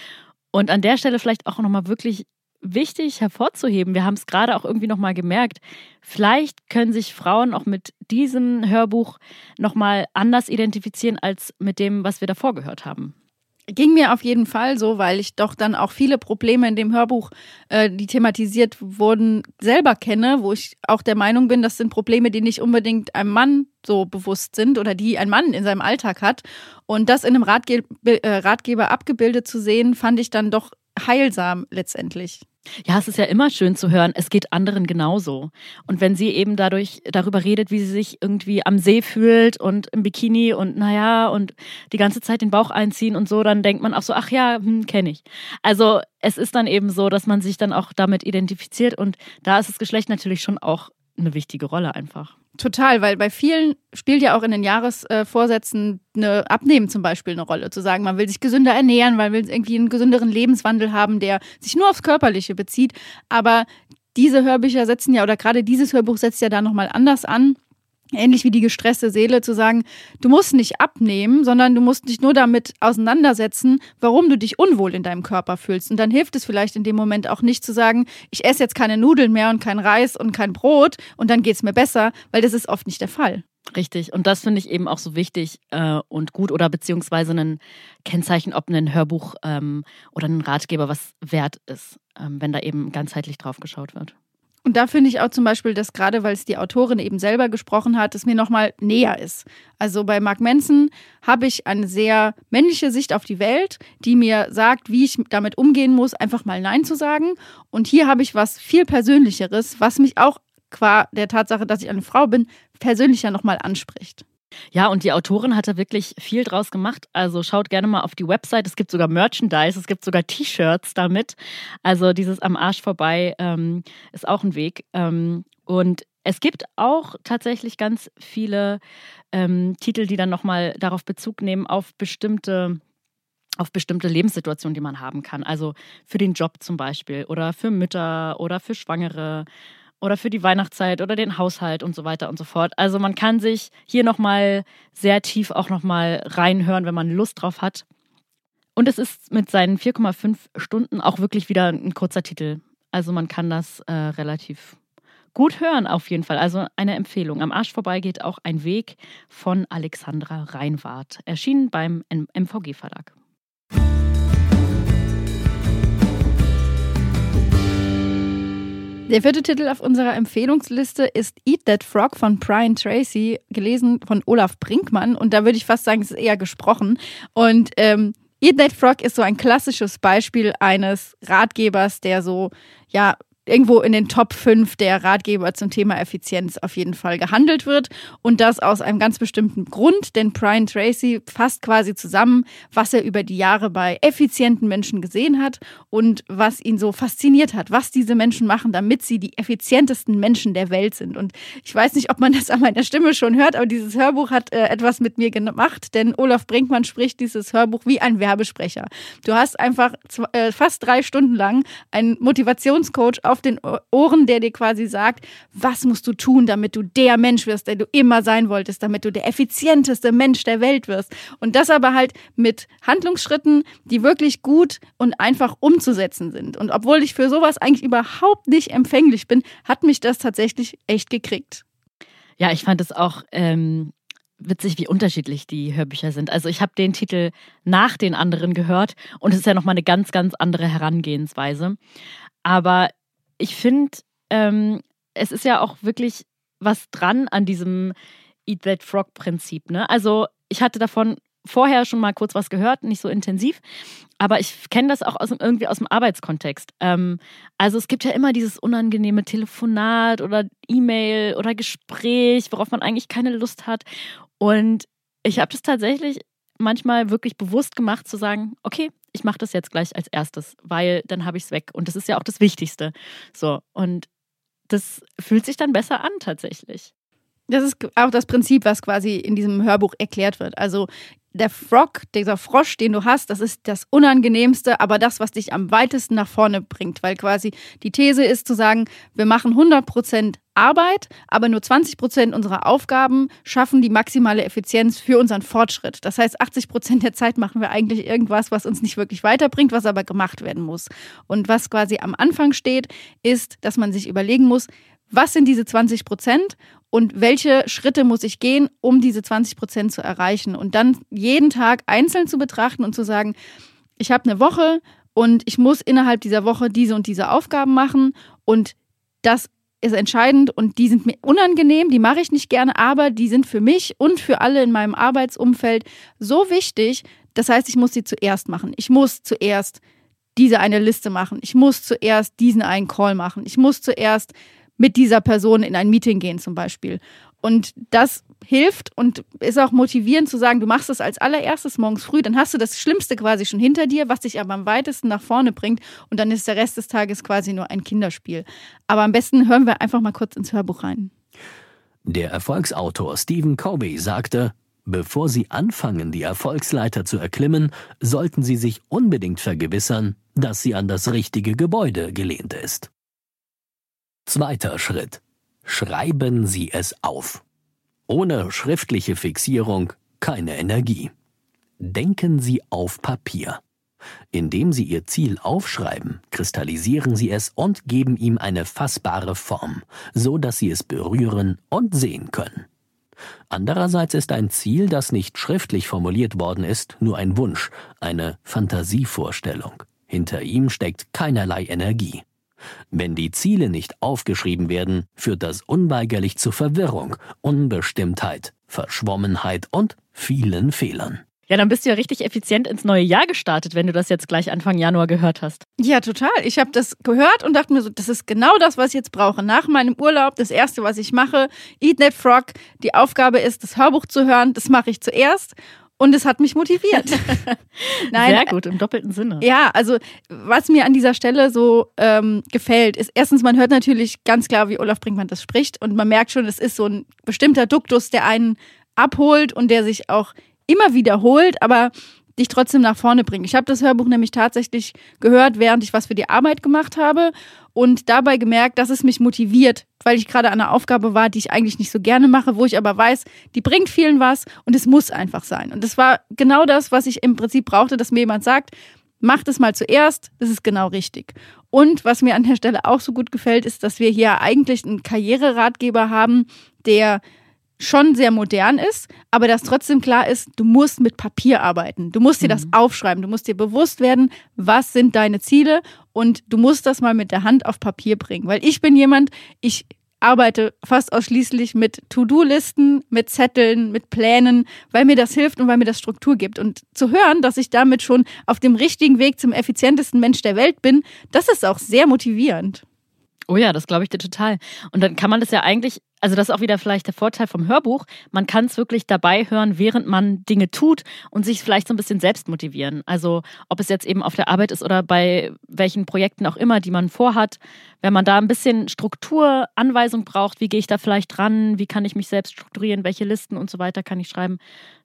Und an der Stelle vielleicht auch nochmal wirklich wichtig hervorzuheben. Wir haben es gerade auch irgendwie nochmal gemerkt. Vielleicht können sich Frauen auch mit diesem Hörbuch nochmal anders identifizieren als mit dem, was wir davor gehört haben. Ging mir auf jeden Fall so, weil ich doch dann auch viele Probleme in dem Hörbuch, äh, die thematisiert wurden, selber kenne, wo ich auch der Meinung bin, das sind Probleme, die nicht unbedingt einem Mann so bewusst sind oder die ein Mann in seinem Alltag hat. Und das in einem Ratge äh, Ratgeber abgebildet zu sehen, fand ich dann doch heilsam letztendlich. Ja, es ist ja immer schön zu hören, es geht anderen genauso. Und wenn sie eben dadurch darüber redet, wie sie sich irgendwie am See fühlt und im Bikini und naja, und die ganze Zeit den Bauch einziehen und so, dann denkt man auch so, ach ja, hm, kenne ich. Also es ist dann eben so, dass man sich dann auch damit identifiziert und da ist das Geschlecht natürlich schon auch eine wichtige Rolle einfach. Total, weil bei vielen spielt ja auch in den Jahresvorsätzen eine Abnehmen zum Beispiel eine Rolle. Zu sagen, man will sich gesünder ernähren, man will irgendwie einen gesünderen Lebenswandel haben, der sich nur aufs Körperliche bezieht. Aber diese Hörbücher setzen ja, oder gerade dieses Hörbuch setzt ja da nochmal anders an ähnlich wie die gestresste Seele, zu sagen, du musst nicht abnehmen, sondern du musst dich nur damit auseinandersetzen, warum du dich unwohl in deinem Körper fühlst. Und dann hilft es vielleicht in dem Moment auch nicht zu sagen, ich esse jetzt keine Nudeln mehr und kein Reis und kein Brot und dann geht es mir besser, weil das ist oft nicht der Fall. Richtig. Und das finde ich eben auch so wichtig äh, und gut oder beziehungsweise ein Kennzeichen, ob ein Hörbuch ähm, oder ein Ratgeber was wert ist, ähm, wenn da eben ganzheitlich drauf geschaut wird. Und da finde ich auch zum Beispiel, dass gerade weil es die Autorin eben selber gesprochen hat, es mir nochmal näher ist. Also bei Mark Manson habe ich eine sehr männliche Sicht auf die Welt, die mir sagt, wie ich damit umgehen muss, einfach mal Nein zu sagen. Und hier habe ich was viel Persönlicheres, was mich auch qua der Tatsache, dass ich eine Frau bin, persönlicher nochmal anspricht. Ja, und die Autorin hat da wirklich viel draus gemacht. Also schaut gerne mal auf die Website. Es gibt sogar Merchandise, es gibt sogar T-Shirts damit. Also dieses am Arsch vorbei ähm, ist auch ein Weg. Ähm, und es gibt auch tatsächlich ganz viele ähm, Titel, die dann nochmal darauf Bezug nehmen, auf bestimmte auf bestimmte Lebenssituationen, die man haben kann. Also für den Job zum Beispiel oder für Mütter oder für Schwangere oder für die Weihnachtszeit oder den Haushalt und so weiter und so fort. Also man kann sich hier nochmal sehr tief auch nochmal reinhören, wenn man Lust drauf hat. Und es ist mit seinen 4,5 Stunden auch wirklich wieder ein kurzer Titel. Also man kann das äh, relativ gut hören auf jeden Fall. Also eine Empfehlung. Am Arsch vorbei geht auch ein Weg von Alexandra Reinwart. Erschienen beim MVG Verlag. Der vierte Titel auf unserer Empfehlungsliste ist Eat That Frog von Brian Tracy, gelesen von Olaf Brinkmann. Und da würde ich fast sagen, es ist eher gesprochen. Und ähm, Eat That Frog ist so ein klassisches Beispiel eines Ratgebers, der so, ja, irgendwo in den Top 5 der Ratgeber zum Thema Effizienz auf jeden Fall gehandelt wird. Und das aus einem ganz bestimmten Grund, denn Brian Tracy fasst quasi zusammen, was er über die Jahre bei effizienten Menschen gesehen hat und was ihn so fasziniert hat, was diese Menschen machen, damit sie die effizientesten Menschen der Welt sind. Und ich weiß nicht, ob man das an meiner Stimme schon hört, aber dieses Hörbuch hat äh, etwas mit mir gemacht, denn Olaf Brinkmann spricht dieses Hörbuch wie ein Werbesprecher. Du hast einfach zwei, äh, fast drei Stunden lang einen Motivationscoach auf auf den Ohren, der dir quasi sagt, was musst du tun, damit du der Mensch wirst, der du immer sein wolltest, damit du der effizienteste Mensch der Welt wirst. Und das aber halt mit Handlungsschritten, die wirklich gut und einfach umzusetzen sind. Und obwohl ich für sowas eigentlich überhaupt nicht empfänglich bin, hat mich das tatsächlich echt gekriegt. Ja, ich fand es auch ähm, witzig, wie unterschiedlich die Hörbücher sind. Also ich habe den Titel nach den anderen gehört und es ist ja nochmal eine ganz, ganz andere Herangehensweise. Aber ich finde, ähm, es ist ja auch wirklich was dran an diesem Eat That Frog Prinzip. Ne? Also ich hatte davon vorher schon mal kurz was gehört, nicht so intensiv, aber ich kenne das auch aus, irgendwie aus dem Arbeitskontext. Ähm, also es gibt ja immer dieses unangenehme Telefonat oder E-Mail oder Gespräch, worauf man eigentlich keine Lust hat. Und ich habe das tatsächlich manchmal wirklich bewusst gemacht, zu sagen, okay, ich mache das jetzt gleich als erstes, weil dann habe ich es weg. Und das ist ja auch das Wichtigste. So, und das fühlt sich dann besser an tatsächlich. Das ist auch das Prinzip, was quasi in diesem Hörbuch erklärt wird. Also der Frog, dieser Frosch, den du hast, das ist das Unangenehmste, aber das, was dich am weitesten nach vorne bringt. Weil quasi die These ist zu sagen, wir machen 100% Arbeit, aber nur 20% unserer Aufgaben schaffen die maximale Effizienz für unseren Fortschritt. Das heißt, 80% der Zeit machen wir eigentlich irgendwas, was uns nicht wirklich weiterbringt, was aber gemacht werden muss. Und was quasi am Anfang steht, ist, dass man sich überlegen muss, was sind diese 20 Prozent und welche Schritte muss ich gehen, um diese 20 Prozent zu erreichen. Und dann jeden Tag einzeln zu betrachten und zu sagen, ich habe eine Woche und ich muss innerhalb dieser Woche diese und diese Aufgaben machen und das ist entscheidend und die sind mir unangenehm, die mache ich nicht gerne, aber die sind für mich und für alle in meinem Arbeitsumfeld so wichtig. Das heißt, ich muss sie zuerst machen. Ich muss zuerst diese eine Liste machen. Ich muss zuerst diesen einen Call machen. Ich muss zuerst mit dieser Person in ein Meeting gehen zum Beispiel. Und das hilft und ist auch motivierend zu sagen, du machst es als allererstes morgens früh, dann hast du das Schlimmste quasi schon hinter dir, was dich aber am weitesten nach vorne bringt und dann ist der Rest des Tages quasi nur ein Kinderspiel. Aber am besten hören wir einfach mal kurz ins Hörbuch rein. Der Erfolgsautor Stephen Covey sagte, bevor Sie anfangen, die Erfolgsleiter zu erklimmen, sollten Sie sich unbedingt vergewissern, dass sie an das richtige Gebäude gelehnt ist. Zweiter Schritt. Schreiben Sie es auf. Ohne schriftliche Fixierung keine Energie. Denken Sie auf Papier. Indem Sie Ihr Ziel aufschreiben, kristallisieren Sie es und geben ihm eine fassbare Form, so dass Sie es berühren und sehen können. Andererseits ist ein Ziel, das nicht schriftlich formuliert worden ist, nur ein Wunsch, eine Fantasievorstellung. Hinter ihm steckt keinerlei Energie. Wenn die Ziele nicht aufgeschrieben werden, führt das unweigerlich zu Verwirrung, Unbestimmtheit, Verschwommenheit und vielen Fehlern. Ja, dann bist du ja richtig effizient ins neue Jahr gestartet, wenn du das jetzt gleich Anfang Januar gehört hast. Ja, total. Ich habe das gehört und dachte mir so, das ist genau das, was ich jetzt brauche. Nach meinem Urlaub, das Erste, was ich mache, Eat That Frog. Die Aufgabe ist, das Hörbuch zu hören. Das mache ich zuerst. Und es hat mich motiviert. [LAUGHS] Nein, Sehr gut, im doppelten Sinne. Ja, also was mir an dieser Stelle so ähm, gefällt, ist erstens, man hört natürlich ganz klar, wie Olaf Brinkmann das spricht. Und man merkt schon, es ist so ein bestimmter Duktus, der einen abholt und der sich auch immer wiederholt, aber dich trotzdem nach vorne bringt. Ich habe das Hörbuch nämlich tatsächlich gehört, während ich was für die Arbeit gemacht habe und dabei gemerkt, dass es mich motiviert, weil ich gerade an einer Aufgabe war, die ich eigentlich nicht so gerne mache, wo ich aber weiß, die bringt vielen was und es muss einfach sein. Und das war genau das, was ich im Prinzip brauchte, dass mir jemand sagt, macht es mal zuerst, das ist genau richtig. Und was mir an der Stelle auch so gut gefällt, ist, dass wir hier eigentlich einen Karriereratgeber haben, der schon sehr modern ist, aber dass trotzdem klar ist, du musst mit Papier arbeiten. Du musst dir das mhm. aufschreiben. Du musst dir bewusst werden, was sind deine Ziele und du musst das mal mit der Hand auf Papier bringen. Weil ich bin jemand, ich arbeite fast ausschließlich mit To-Do-Listen, mit Zetteln, mit Plänen, weil mir das hilft und weil mir das Struktur gibt. Und zu hören, dass ich damit schon auf dem richtigen Weg zum effizientesten Mensch der Welt bin, das ist auch sehr motivierend. Oh ja, das glaube ich dir total. Und dann kann man das ja eigentlich, also das ist auch wieder vielleicht der Vorteil vom Hörbuch, man kann es wirklich dabei hören, während man Dinge tut und sich vielleicht so ein bisschen selbst motivieren. Also ob es jetzt eben auf der Arbeit ist oder bei welchen Projekten auch immer, die man vorhat, wenn man da ein bisschen Struktur, Anweisung braucht, wie gehe ich da vielleicht dran, wie kann ich mich selbst strukturieren, welche Listen und so weiter kann ich schreiben,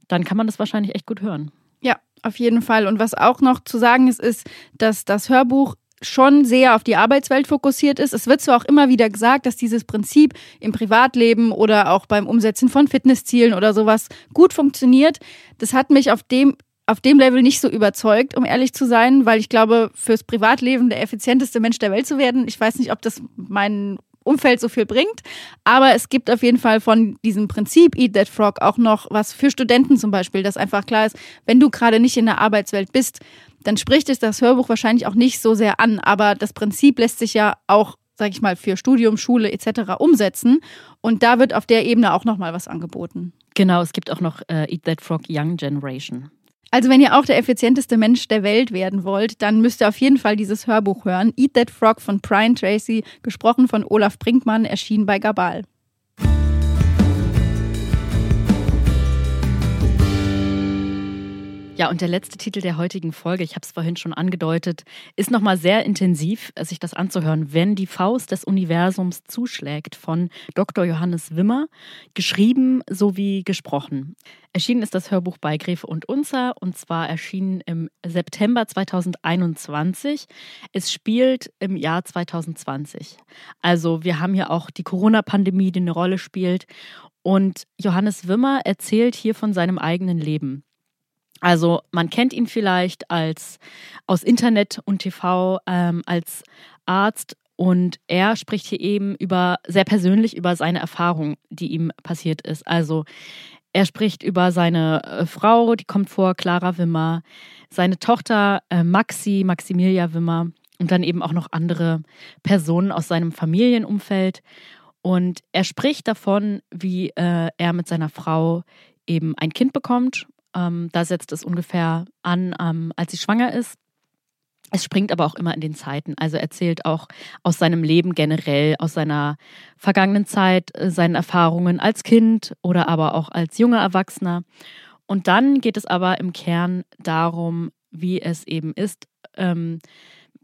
dann kann man das wahrscheinlich echt gut hören. Ja, auf jeden Fall. Und was auch noch zu sagen ist, ist, dass das Hörbuch schon sehr auf die Arbeitswelt fokussiert ist. Es wird zwar auch immer wieder gesagt, dass dieses Prinzip im Privatleben oder auch beim Umsetzen von Fitnesszielen oder sowas gut funktioniert. Das hat mich auf dem auf dem Level nicht so überzeugt, um ehrlich zu sein, weil ich glaube, fürs Privatleben der effizienteste Mensch der Welt zu werden, ich weiß nicht, ob das mein Umfeld so viel bringt. Aber es gibt auf jeden Fall von diesem Prinzip Eat That Frog auch noch was für Studenten zum Beispiel, dass einfach klar ist, wenn du gerade nicht in der Arbeitswelt bist, dann spricht es das Hörbuch wahrscheinlich auch nicht so sehr an. Aber das Prinzip lässt sich ja auch, sag ich mal, für Studium, Schule etc. umsetzen. Und da wird auf der Ebene auch nochmal was angeboten. Genau, es gibt auch noch äh, Eat That Frog Young Generation. Also wenn ihr auch der effizienteste Mensch der Welt werden wollt, dann müsst ihr auf jeden Fall dieses Hörbuch hören. Eat That Frog von Brian Tracy, gesprochen von Olaf Brinkmann, erschienen bei Gabal. Ja, und der letzte Titel der heutigen Folge, ich habe es vorhin schon angedeutet, ist nochmal sehr intensiv, sich das anzuhören, wenn die Faust des Universums zuschlägt von Dr. Johannes Wimmer, geschrieben sowie gesprochen. Erschienen ist das Hörbuch bei Gräfe und Unzer und zwar erschienen im September 2021. Es spielt im Jahr 2020. Also wir haben hier auch die Corona-Pandemie, die eine Rolle spielt. Und Johannes Wimmer erzählt hier von seinem eigenen Leben. Also man kennt ihn vielleicht als aus Internet und TV ähm, als Arzt und er spricht hier eben über sehr persönlich über seine Erfahrung, die ihm passiert ist. Also er spricht über seine äh, Frau, die kommt vor, Clara Wimmer, seine Tochter äh, Maxi, Maximilia Wimmer und dann eben auch noch andere Personen aus seinem Familienumfeld. Und er spricht davon, wie äh, er mit seiner Frau eben ein Kind bekommt ähm, da setzt es ungefähr an, ähm, als sie schwanger ist. Es springt aber auch immer in den Zeiten. Also erzählt auch aus seinem Leben generell, aus seiner vergangenen Zeit, äh, seinen Erfahrungen als Kind oder aber auch als junger Erwachsener. Und dann geht es aber im Kern darum, wie es eben ist. Ähm,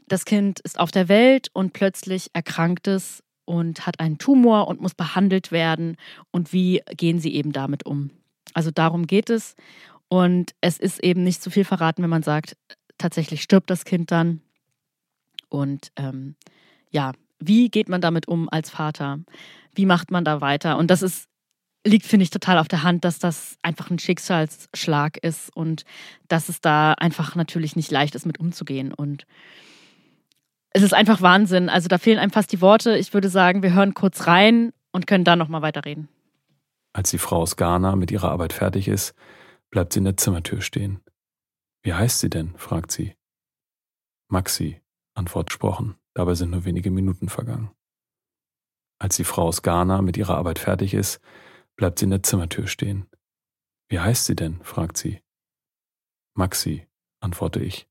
das Kind ist auf der Welt und plötzlich erkrankt es und hat einen Tumor und muss behandelt werden. Und wie gehen sie eben damit um? Also darum geht es. Und es ist eben nicht zu viel verraten, wenn man sagt, tatsächlich stirbt das Kind dann. Und ähm, ja, wie geht man damit um als Vater? Wie macht man da weiter? Und das ist, liegt, finde ich, total auf der Hand, dass das einfach ein Schicksalsschlag ist und dass es da einfach natürlich nicht leicht ist, mit umzugehen. Und es ist einfach Wahnsinn. Also da fehlen einem fast die Worte. Ich würde sagen, wir hören kurz rein und können dann nochmal weiterreden. Als die Frau aus Ghana mit ihrer Arbeit fertig ist, bleibt sie in der Zimmertür stehen. Wie heißt sie denn? fragt sie. Maxi, antwortet gesprochen, dabei sind nur wenige Minuten vergangen. Als die Frau aus Ghana mit ihrer Arbeit fertig ist, bleibt sie in der Zimmertür stehen. Wie heißt sie denn? fragt sie. Maxi, antworte ich.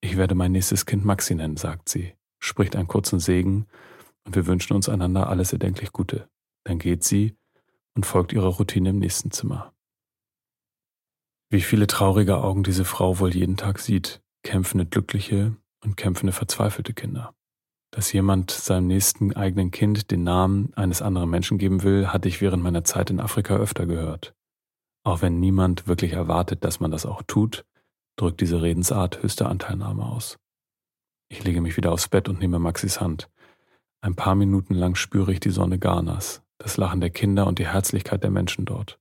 Ich werde mein nächstes Kind Maxi nennen, sagt sie, spricht einen kurzen Segen und wir wünschen uns einander alles erdenklich Gute. Dann geht sie und folgt ihrer Routine im nächsten Zimmer. Wie viele traurige Augen diese Frau wohl jeden Tag sieht, kämpfende glückliche und kämpfende verzweifelte Kinder. Dass jemand seinem nächsten eigenen Kind den Namen eines anderen Menschen geben will, hatte ich während meiner Zeit in Afrika öfter gehört. Auch wenn niemand wirklich erwartet, dass man das auch tut, drückt diese Redensart höchste Anteilnahme aus. Ich lege mich wieder aufs Bett und nehme Maxis Hand. Ein paar Minuten lang spüre ich die Sonne Ghanas, das Lachen der Kinder und die Herzlichkeit der Menschen dort.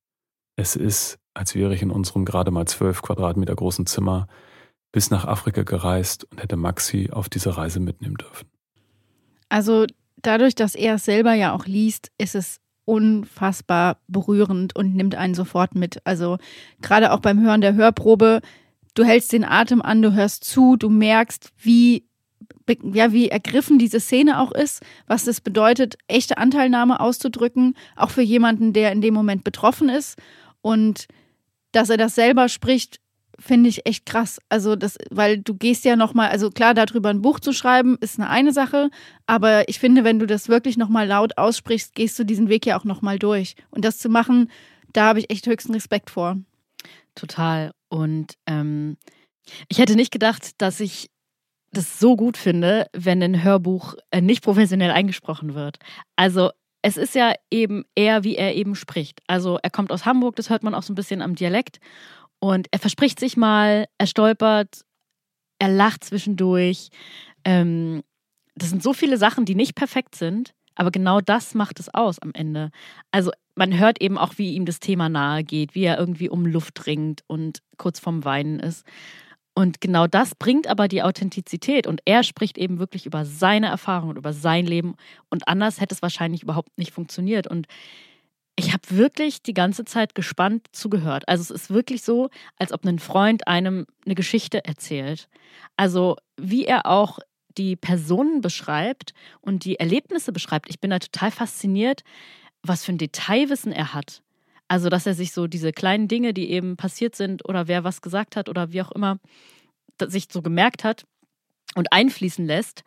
Es ist, als wäre ich in unserem gerade mal zwölf Quadratmeter großen Zimmer bis nach Afrika gereist und hätte Maxi auf diese Reise mitnehmen dürfen. Also dadurch, dass er es selber ja auch liest, ist es unfassbar berührend und nimmt einen sofort mit. Also gerade auch beim Hören der Hörprobe, du hältst den Atem an, du hörst zu, du merkst, wie ja, wie ergriffen diese Szene auch ist, was es bedeutet, echte Anteilnahme auszudrücken, auch für jemanden, der in dem Moment betroffen ist. Und dass er das selber spricht, finde ich echt krass. Also das, weil du gehst ja nochmal, also klar, darüber ein Buch zu schreiben, ist eine eine Sache, aber ich finde, wenn du das wirklich nochmal laut aussprichst, gehst du diesen Weg ja auch nochmal durch. Und das zu machen, da habe ich echt höchsten Respekt vor. Total. Und ähm, ich hätte nicht gedacht, dass ich das so gut finde, wenn ein Hörbuch äh, nicht professionell eingesprochen wird. Also es ist ja eben eher, wie er eben spricht. Also er kommt aus Hamburg, das hört man auch so ein bisschen am Dialekt. Und er verspricht sich mal, er stolpert, er lacht zwischendurch. Ähm, das sind so viele Sachen, die nicht perfekt sind, aber genau das macht es aus am Ende. Also man hört eben auch, wie ihm das Thema nahe geht, wie er irgendwie um Luft ringt und kurz vorm Weinen ist. Und genau das bringt aber die Authentizität. Und er spricht eben wirklich über seine Erfahrungen, über sein Leben. Und anders hätte es wahrscheinlich überhaupt nicht funktioniert. Und ich habe wirklich die ganze Zeit gespannt zugehört. Also es ist wirklich so, als ob ein Freund einem eine Geschichte erzählt. Also wie er auch die Personen beschreibt und die Erlebnisse beschreibt. Ich bin da total fasziniert, was für ein Detailwissen er hat. Also, dass er sich so diese kleinen Dinge, die eben passiert sind oder wer was gesagt hat oder wie auch immer, sich so gemerkt hat und einfließen lässt.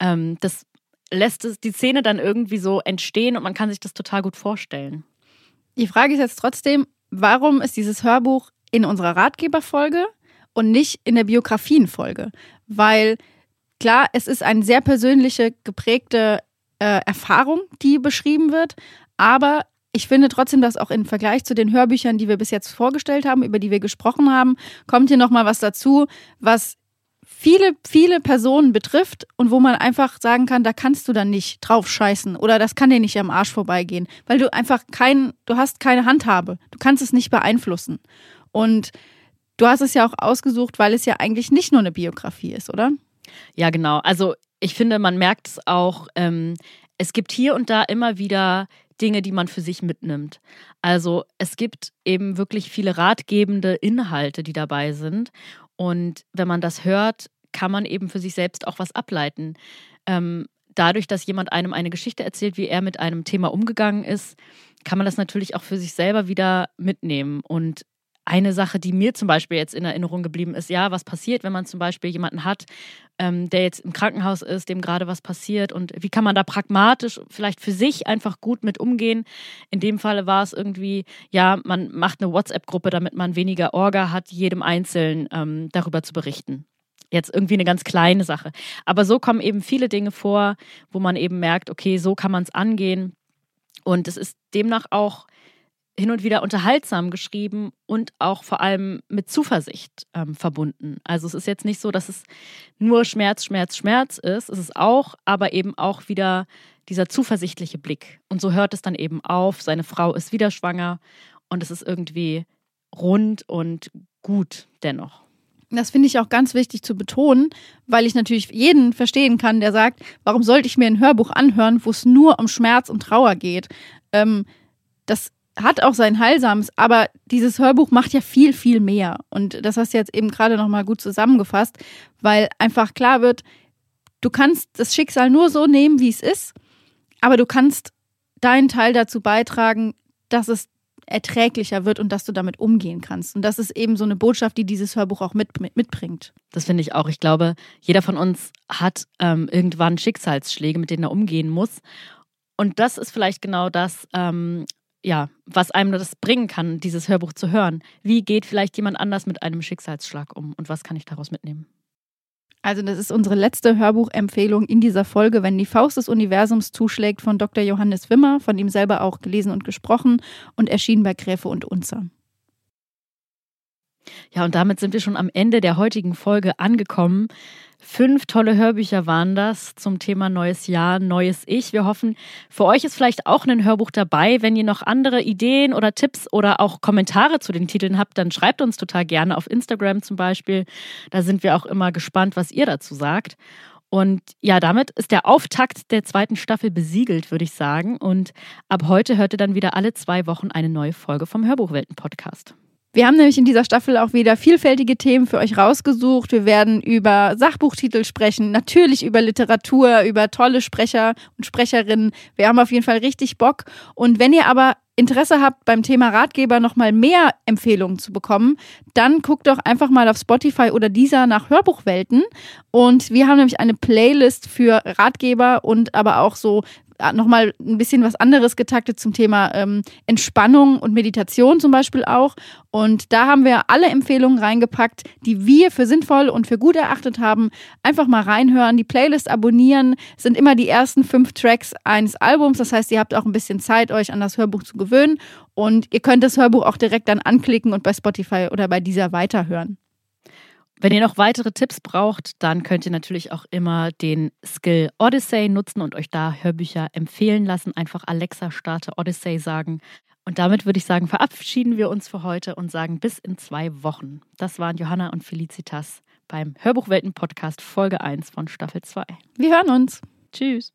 Ähm, das lässt es, die Szene dann irgendwie so entstehen und man kann sich das total gut vorstellen. Die Frage ist jetzt trotzdem, warum ist dieses Hörbuch in unserer Ratgeberfolge und nicht in der Biografienfolge? Weil klar, es ist eine sehr persönliche, geprägte äh, Erfahrung, die beschrieben wird, aber ich finde trotzdem, dass auch im Vergleich zu den Hörbüchern, die wir bis jetzt vorgestellt haben, über die wir gesprochen haben, kommt hier nochmal was dazu, was viele, viele Personen betrifft und wo man einfach sagen kann, da kannst du dann nicht drauf scheißen oder das kann dir nicht am Arsch vorbeigehen, weil du einfach kein, du hast keine Handhabe. Du kannst es nicht beeinflussen. Und du hast es ja auch ausgesucht, weil es ja eigentlich nicht nur eine Biografie ist, oder? Ja, genau. Also ich finde, man merkt es auch, ähm, es gibt hier und da immer wieder Dinge, die man für sich mitnimmt. Also es gibt eben wirklich viele ratgebende Inhalte, die dabei sind. Und wenn man das hört, kann man eben für sich selbst auch was ableiten. Ähm, dadurch, dass jemand einem eine Geschichte erzählt, wie er mit einem Thema umgegangen ist, kann man das natürlich auch für sich selber wieder mitnehmen. Und eine Sache, die mir zum Beispiel jetzt in Erinnerung geblieben ist, ja, was passiert, wenn man zum Beispiel jemanden hat, ähm, der jetzt im Krankenhaus ist, dem gerade was passiert und wie kann man da pragmatisch vielleicht für sich einfach gut mit umgehen. In dem Falle war es irgendwie, ja, man macht eine WhatsApp-Gruppe, damit man weniger Orga hat, jedem Einzelnen ähm, darüber zu berichten. Jetzt irgendwie eine ganz kleine Sache. Aber so kommen eben viele Dinge vor, wo man eben merkt, okay, so kann man es angehen. Und es ist demnach auch hin und wieder unterhaltsam geschrieben und auch vor allem mit Zuversicht ähm, verbunden. Also es ist jetzt nicht so, dass es nur Schmerz, Schmerz, Schmerz ist. Es ist auch, aber eben auch wieder dieser zuversichtliche Blick. Und so hört es dann eben auf. Seine Frau ist wieder schwanger und es ist irgendwie rund und gut dennoch. Das finde ich auch ganz wichtig zu betonen, weil ich natürlich jeden verstehen kann, der sagt, warum sollte ich mir ein Hörbuch anhören, wo es nur um Schmerz und Trauer geht? Ähm, das hat auch sein Heilsames, aber dieses Hörbuch macht ja viel, viel mehr. Und das hast du jetzt eben gerade nochmal gut zusammengefasst, weil einfach klar wird, du kannst das Schicksal nur so nehmen, wie es ist, aber du kannst deinen Teil dazu beitragen, dass es erträglicher wird und dass du damit umgehen kannst. Und das ist eben so eine Botschaft, die dieses Hörbuch auch mit, mit mitbringt. Das finde ich auch. Ich glaube, jeder von uns hat ähm, irgendwann Schicksalsschläge, mit denen er umgehen muss. Und das ist vielleicht genau das, ähm, ja, was einem das bringen kann, dieses Hörbuch zu hören. Wie geht vielleicht jemand anders mit einem Schicksalsschlag um und was kann ich daraus mitnehmen? Also das ist unsere letzte Hörbuchempfehlung in dieser Folge, wenn die Faust des Universums zuschlägt von Dr. Johannes Wimmer, von ihm selber auch gelesen und gesprochen und erschienen bei Gräfe und Unzer. Ja, und damit sind wir schon am Ende der heutigen Folge angekommen. Fünf tolle Hörbücher waren das zum Thema Neues Jahr, Neues Ich. Wir hoffen, für euch ist vielleicht auch ein Hörbuch dabei. Wenn ihr noch andere Ideen oder Tipps oder auch Kommentare zu den Titeln habt, dann schreibt uns total gerne auf Instagram zum Beispiel. Da sind wir auch immer gespannt, was ihr dazu sagt. Und ja, damit ist der Auftakt der zweiten Staffel besiegelt, würde ich sagen. Und ab heute hört ihr dann wieder alle zwei Wochen eine neue Folge vom Hörbuchwelten-Podcast. Wir haben nämlich in dieser Staffel auch wieder vielfältige Themen für euch rausgesucht. Wir werden über Sachbuchtitel sprechen, natürlich über Literatur, über tolle Sprecher und Sprecherinnen. Wir haben auf jeden Fall richtig Bock. Und wenn ihr aber Interesse habt, beim Thema Ratgeber nochmal mehr Empfehlungen zu bekommen, dann guckt doch einfach mal auf Spotify oder dieser nach Hörbuchwelten. Und wir haben nämlich eine Playlist für Ratgeber und aber auch so nochmal ein bisschen was anderes getaktet zum Thema ähm, Entspannung und Meditation zum Beispiel auch. Und da haben wir alle Empfehlungen reingepackt, die wir für sinnvoll und für gut erachtet haben. Einfach mal reinhören, die Playlist abonnieren. Sind immer die ersten fünf Tracks eines Albums. Das heißt, ihr habt auch ein bisschen Zeit, euch an das Hörbuch zu gewöhnen. Und ihr könnt das Hörbuch auch direkt dann anklicken und bei Spotify oder bei dieser weiterhören. Wenn ihr noch weitere Tipps braucht, dann könnt ihr natürlich auch immer den Skill Odyssey nutzen und euch da Hörbücher empfehlen lassen. Einfach Alexa starte Odyssey sagen. Und damit würde ich sagen, verabschieden wir uns für heute und sagen bis in zwei Wochen. Das waren Johanna und Felicitas beim Hörbuchwelten Podcast Folge 1 von Staffel 2. Wir hören uns. Tschüss.